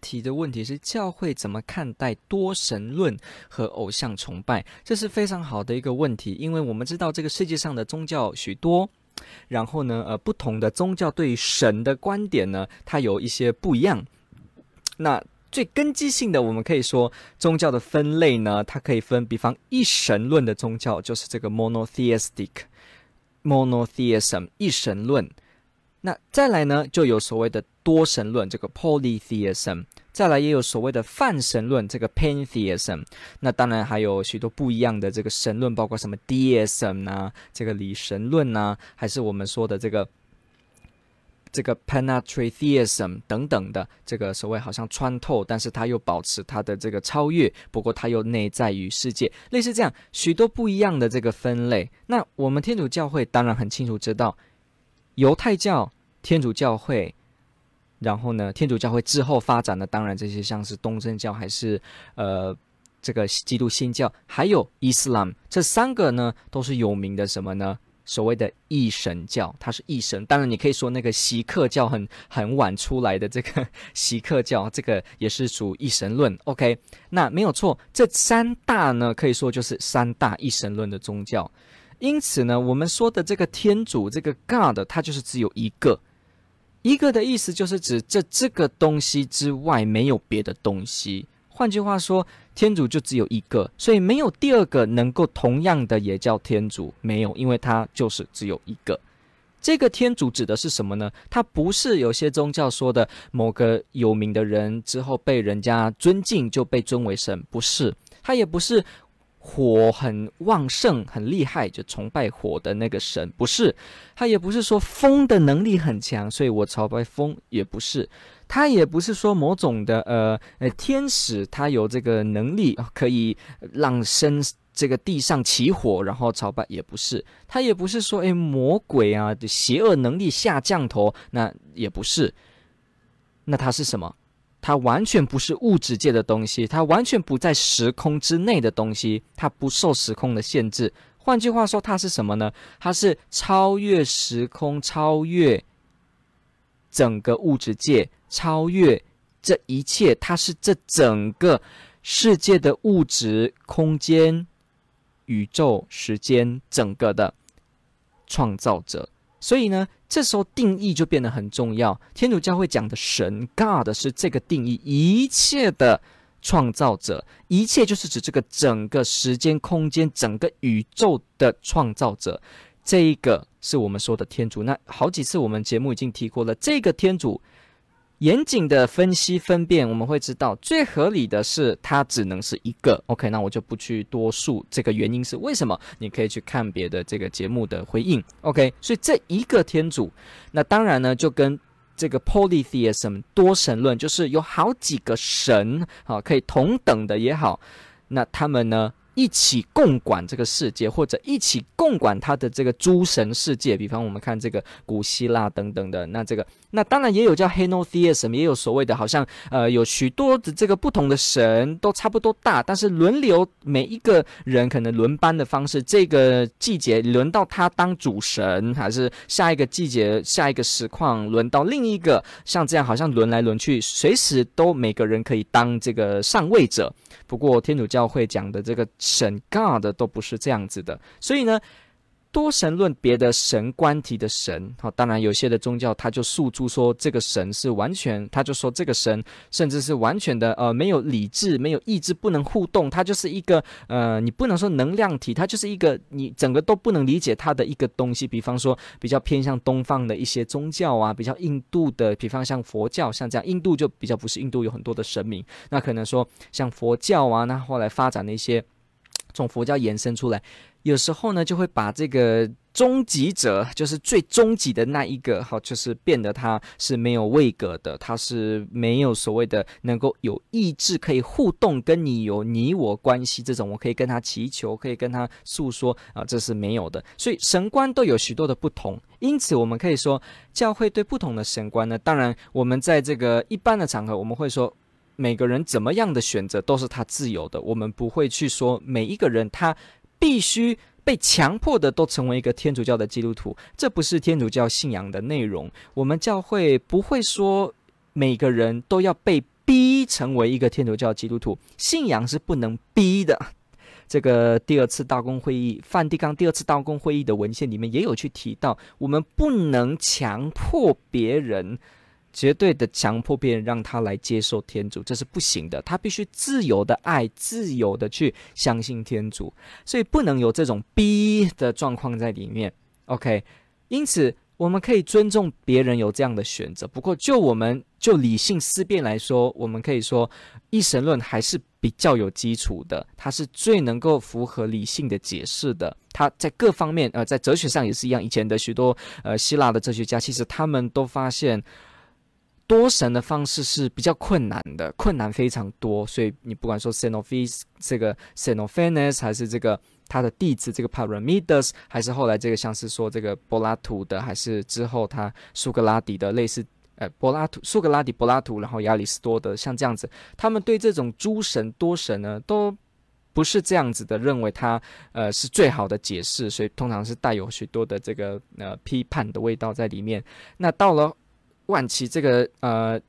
提的问题是：教会怎么看待多神论和偶像崇拜？这是非常好的一个问题，因为我们知道这个世界上的宗教许多，然后呢，呃，不同的宗教对于神的观点呢，它有一些不一样。那最根基性的，我们可以说宗教的分类呢，它可以分，比方一神论的宗教就是这个 monotheistic，monotheism 一神论。那再来呢，就有所谓的多神论，这个 polytheism；再来也有所谓的泛神论，这个 pantheism。那当然还有许多不一样的这个神论，包括什么 deism 啊，这个理神论啊，还是我们说的这个这个 panentheism 等等的这个所谓好像穿透，但是它又保持它的这个超越，不过它又内在于世界，类似这样许多不一样的这个分类。那我们天主教会当然很清楚知道。犹太教、天主教会，然后呢，天主教会之后发展的，当然这些像是东正教还是呃这个基督新教，还有伊斯兰，这三个呢都是有名的什么呢？所谓的一神教，它是一神。当然，你可以说那个锡克教很很晚出来的这个 锡克教，这个也是属一神论。OK，那没有错，这三大呢可以说就是三大一神论的宗教。因此呢，我们说的这个天主，这个 God，它就是只有一个。一个的意思就是指这这个东西之外没有别的东西。换句话说，天主就只有一个，所以没有第二个能够同样的也叫天主，没有，因为它就是只有一个。这个天主指的是什么呢？它不是有些宗教说的某个有名的人之后被人家尊敬就被尊为神，不是，它也不是。火很旺盛，很厉害，就崇拜火的那个神，不是。他也不是说风的能力很强，所以我朝拜风，也不是。他也不是说某种的呃呃天使，他有这个能力可以让身这个地上起火，然后朝拜，也不是。他也不是说诶魔鬼啊邪恶能力下降头，那也不是。那他是什么？它完全不是物质界的东西，它完全不在时空之内的东西，它不受时空的限制。换句话说，它是什么呢？它是超越时空、超越整个物质界、超越这一切。它是这整个世界的物质、空间、宇宙、时间整个的创造者。所以呢，这时候定义就变得很重要。天主教会讲的神 God 是这个定义，一切的创造者，一切就是指这个整个时间、空间、整个宇宙的创造者。这一个是我们说的天主。那好几次我们节目已经提过了，这个天主。严谨的分析分辨，我们会知道最合理的是它只能是一个。OK，那我就不去多述这个原因是为什么，你可以去看别的这个节目的回应。OK，所以这一个天主，那当然呢就跟这个 polytheism 多神论，就是有好几个神，好可以同等的也好，那他们呢？一起共管这个世界，或者一起共管他的这个诸神世界。比方我们看这个古希腊等等的，那这个那当然也有叫 henotheism，也有所谓的，好像呃有许多的这个不同的神都差不多大，但是轮流每一个人可能轮班的方式，这个季节轮到他当主神，还是下一个季节下一个实况轮到另一个，像这样好像轮来轮去，随时都每个人可以当这个上位者。不过天主教会讲的这个神 God 都不是这样子的，所以呢，多神论别的神关系的神，好，当然有些的宗教他就诉诸说这个神是完全，他就说这个神甚至是完全的呃没有理智、没有意志、不能互动，它就是一个呃你不能说能量体，它就是一个你整个都不能理解它的一个东西。比方说比较偏向东方的一些宗教啊，比较印度的，比方像佛教，像这样印度就比较不是印度有很多的神明，那可能说像佛教啊，那后来发展的一些。从佛教延伸出来，有时候呢就会把这个终极者就是最终极的那一个，好，就是变得他是没有位格的，他是没有所谓的能够有意志可以互动，跟你有你我关系这种，我可以跟他祈求，可以跟他诉说啊，这是没有的。所以神官都有许多的不同，因此我们可以说，教会对不同的神官呢，当然我们在这个一般的场合，我们会说每个人怎么样的选择都是他自由的，我们不会去说每一个人他必须。被强迫的都成为一个天主教的基督徒，这不是天主教信仰的内容。我们教会不会说每个人都要被逼成为一个天主教基督徒，信仰是不能逼的。这个第二次大公会议，梵蒂冈第二次大公会议的文献里面也有去提到，我们不能强迫别人。绝对的强迫别人让他来接受天主，这是不行的。他必须自由的爱，自由的去相信天主，所以不能有这种逼的状况在里面。OK，因此我们可以尊重别人有这样的选择。不过，就我们就理性思辨来说，我们可以说一神论还是比较有基础的，它是最能够符合理性的解释的。它在各方面，呃，在哲学上也是一样。以前的许多呃希腊的哲学家，其实他们都发现。多神的方式是比较困难的，困难非常多，所以你不管说 Senophis 这个 Senophanes 还是这个他的弟子这个 Parmenides，还是后来这个像是说这个柏拉图的，还是之后他苏格拉底的类似，呃，柏拉图、苏格拉底、柏拉图，然后亚里士多德，像这样子，他们对这种诸神多神呢，都不是这样子的，认为他呃是最好的解释，所以通常是带有许多的这个呃批判的味道在里面。那到了。晚期这个呃，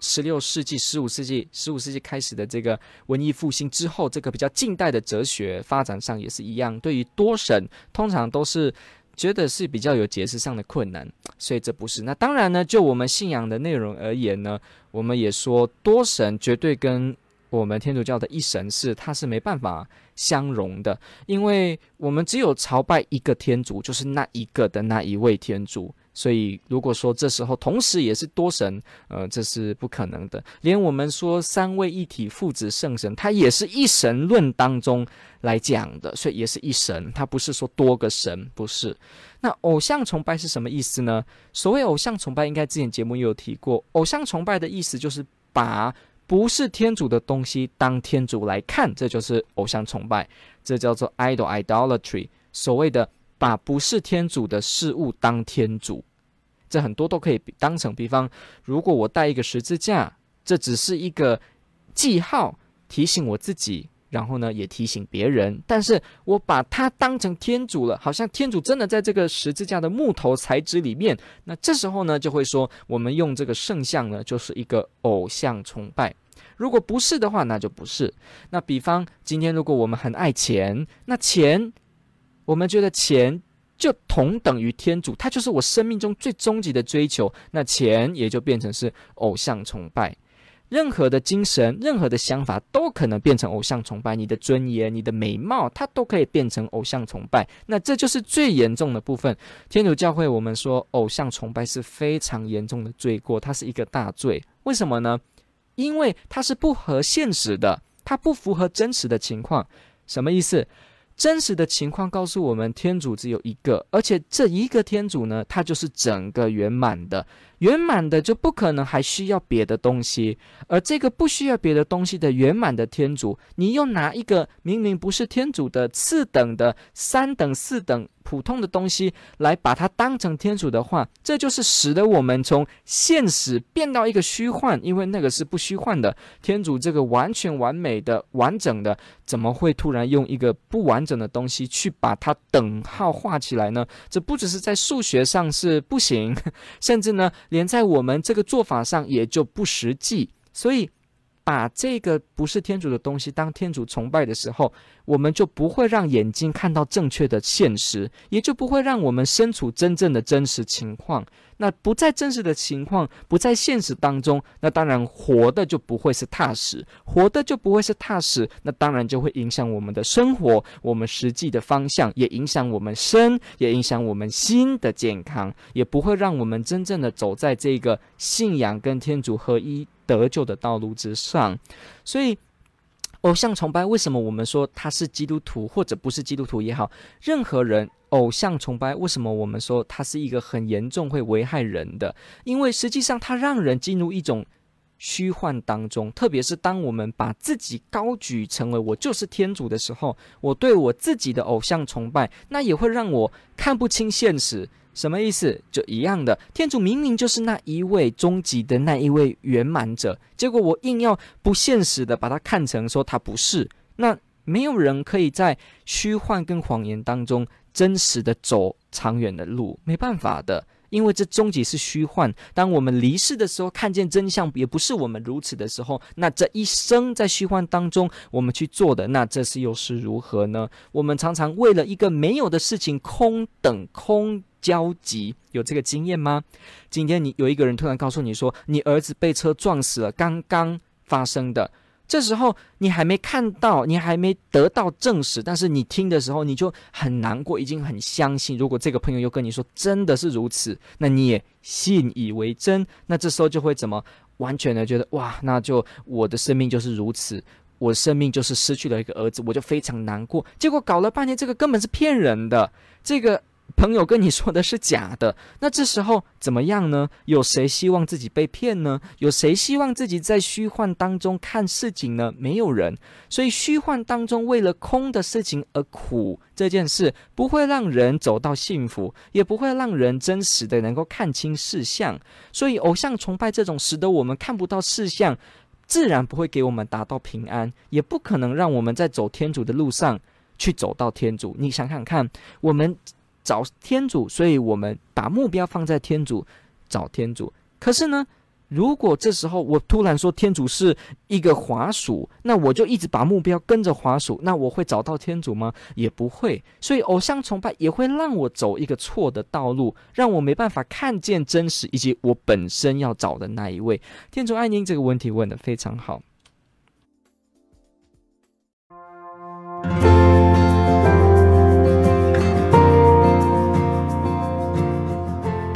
十六世纪、十五世纪、十五世纪开始的这个文艺复兴之后，这个比较近代的哲学发展上也是一样，对于多神通常都是觉得是比较有解释上的困难，所以这不是。那当然呢，就我们信仰的内容而言呢，我们也说多神绝对跟我们天主教的一神是它是没办法相容的，因为我们只有朝拜一个天主，就是那一个的那一位天主。所以，如果说这时候同时也是多神，呃，这是不可能的。连我们说三位一体、父子圣神，它也是一神论当中来讲的，所以也是一神，它不是说多个神，不是。那偶像崇拜是什么意思呢？所谓偶像崇拜，应该之前节目也有提过。偶像崇拜的意思就是把不是天主的东西当天主来看，这就是偶像崇拜，这叫做 idol idolatry。所谓的把不是天主的事物当天主。这很多都可以当成，比方，如果我带一个十字架，这只是一个记号，提醒我自己，然后呢，也提醒别人。但是我把它当成天主了，好像天主真的在这个十字架的木头材质里面。那这时候呢，就会说，我们用这个圣像呢，就是一个偶像崇拜。如果不是的话，那就不是。那比方，今天如果我们很爱钱，那钱，我们觉得钱。就同等于天主，它就是我生命中最终极的追求。那钱也就变成是偶像崇拜。任何的精神、任何的想法都可能变成偶像崇拜。你的尊严、你的美貌，它都可以变成偶像崇拜。那这就是最严重的部分。天主教会我们说，偶像崇拜是非常严重的罪过，它是一个大罪。为什么呢？因为它是不合现实的，它不符合真实的情况。什么意思？真实的情况告诉我们，天主只有一个，而且这一个天主呢，它就是整个圆满的。圆满的就不可能还需要别的东西，而这个不需要别的东西的圆满的天主，你又拿一个明明不是天主的次等的三等四等普通的东西来把它当成天主的话，这就是使得我们从现实变到一个虚幻，因为那个是不虚幻的。天主这个完全完美的完整的，怎么会突然用一个不完整的东西去把它等号画起来呢？这不只是在数学上是不行，甚至呢。连在我们这个做法上也就不实际，所以把这个不是天主的东西当天主崇拜的时候，我们就不会让眼睛看到正确的现实，也就不会让我们身处真正的真实情况。那不在真实的情况，不在现实当中，那当然活的就不会是踏实，活的就不会是踏实。那当然就会影响我们的生活，我们实际的方向，也影响我们身，也影响我们心的健康，也不会让我们真正的走在这个信仰跟天主合一得救的道路之上。所以。偶像崇拜，为什么我们说他是基督徒或者不是基督徒也好，任何人偶像崇拜为什么我们说他是一个很严重会危害人的？因为实际上他让人进入一种虚幻当中，特别是当我们把自己高举成为我就是天主的时候，我对我自己的偶像崇拜，那也会让我看不清现实。什么意思？就一样的，天主明明就是那一位终极的那一位圆满者，结果我硬要不现实的把它看成说他不是。那没有人可以在虚幻跟谎言当中真实的走长远的路，没办法的。因为这终极是虚幻，当我们离世的时候，看见真相也不是我们如此的时候，那这一生在虚幻当中我们去做的，那这是又是如何呢？我们常常为了一个没有的事情空等空焦急，有这个经验吗？今天你有一个人突然告诉你说，你儿子被车撞死了，刚刚发生的。这时候你还没看到，你还没得到证实，但是你听的时候你就很难过，已经很相信。如果这个朋友又跟你说真的是如此，那你也信以为真。那这时候就会怎么完全的觉得哇，那就我的生命就是如此，我生命就是失去了一个儿子，我就非常难过。结果搞了半天，这个根本是骗人的，这个。朋友跟你说的是假的，那这时候怎么样呢？有谁希望自己被骗呢？有谁希望自己在虚幻当中看事情呢？没有人。所以虚幻当中为了空的事情而苦这件事，不会让人走到幸福，也不会让人真实的能够看清事相。所以偶像崇拜这种使得我们看不到事相，自然不会给我们达到平安，也不可能让我们在走天主的路上去走到天主。你想想看，我们。找天主，所以我们把目标放在天主，找天主。可是呢，如果这时候我突然说天主是一个滑鼠，那我就一直把目标跟着滑鼠，那我会找到天主吗？也不会。所以偶像崇拜也会让我走一个错的道路，让我没办法看见真实以及我本身要找的那一位天主。爱您这个问题问得非常好。